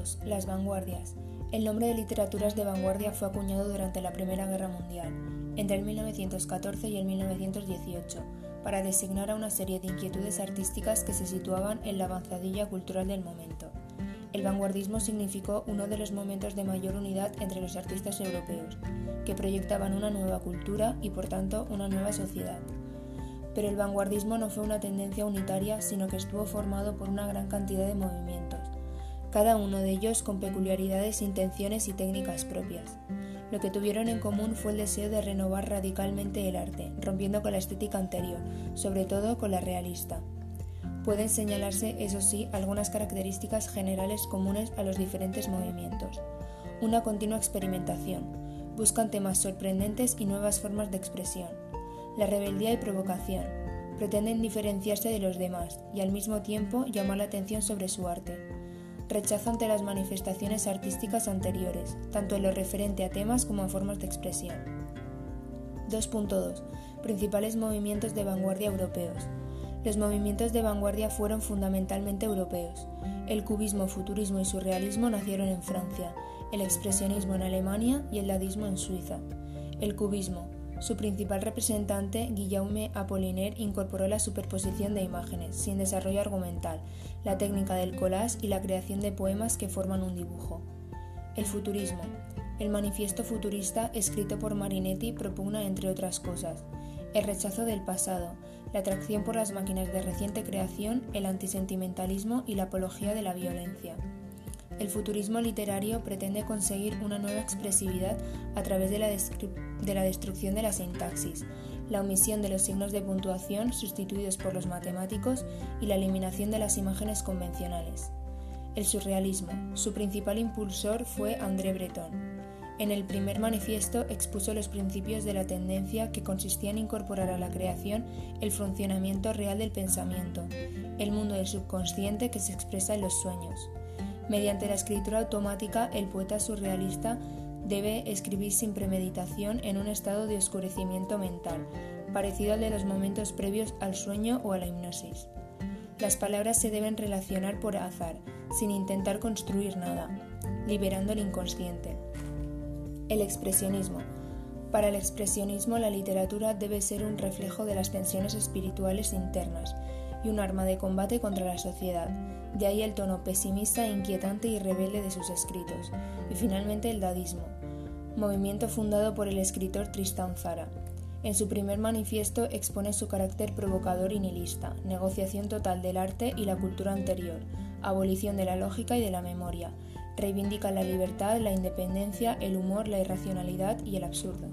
2. Las vanguardias. El nombre de literaturas de vanguardia fue acuñado durante la Primera Guerra Mundial, entre el 1914 y el 1918, para designar a una serie de inquietudes artísticas que se situaban en la avanzadilla cultural del momento. El vanguardismo significó uno de los momentos de mayor unidad entre los artistas europeos, que proyectaban una nueva cultura y por tanto una nueva sociedad. Pero el vanguardismo no fue una tendencia unitaria, sino que estuvo formado por una gran cantidad de movimientos, cada uno de ellos con peculiaridades, intenciones y técnicas propias. Lo que tuvieron en común fue el deseo de renovar radicalmente el arte, rompiendo con la estética anterior, sobre todo con la realista. Pueden señalarse, eso sí, algunas características generales comunes a los diferentes movimientos. Una continua experimentación. Buscan temas sorprendentes y nuevas formas de expresión. La rebeldía y provocación. Pretenden diferenciarse de los demás y al mismo tiempo llamar la atención sobre su arte. Rechazo ante las manifestaciones artísticas anteriores, tanto en lo referente a temas como a formas de expresión. 2.2. Principales movimientos de vanguardia europeos. Los movimientos de vanguardia fueron fundamentalmente europeos. El cubismo, futurismo y surrealismo nacieron en Francia, el expresionismo en Alemania y el dadismo en Suiza. El cubismo. Su principal representante, Guillaume Apollinaire, incorporó la superposición de imágenes, sin desarrollo argumental, la técnica del collage y la creación de poemas que forman un dibujo. El futurismo. El manifiesto futurista escrito por Marinetti propugna, entre otras cosas, el rechazo del pasado, la atracción por las máquinas de reciente creación, el antisentimentalismo y la apología de la violencia. El futurismo literario pretende conseguir una nueva expresividad a través de la, de la, destrucción de la sintaxis, la omisión de los signos de puntuación sustituidos por los matemáticos y la eliminación de las imágenes convencionales. El surrealismo. Su principal impulsor fue André Breton. En el primer manifiesto expuso los principios de la tendencia que consistía en incorporar a la creación el funcionamiento real del pensamiento, el mundo del subconsciente que se expresa en los sueños. Mediante la escritura automática, el poeta surrealista debe escribir sin premeditación en un estado de oscurecimiento mental, parecido al de los momentos previos al sueño o a la hipnosis. Las palabras se deben relacionar por azar, sin intentar construir nada, liberando el inconsciente. El expresionismo. Para el expresionismo la literatura debe ser un reflejo de las tensiones espirituales internas y un arma de combate contra la sociedad. De ahí el tono pesimista, inquietante y rebelde de sus escritos. Y finalmente el dadismo, movimiento fundado por el escritor Tristan Zara. En su primer manifiesto expone su carácter provocador y nihilista, negociación total del arte y la cultura anterior, abolición de la lógica y de la memoria, reivindica la libertad, la independencia, el humor, la irracionalidad y el absurdo.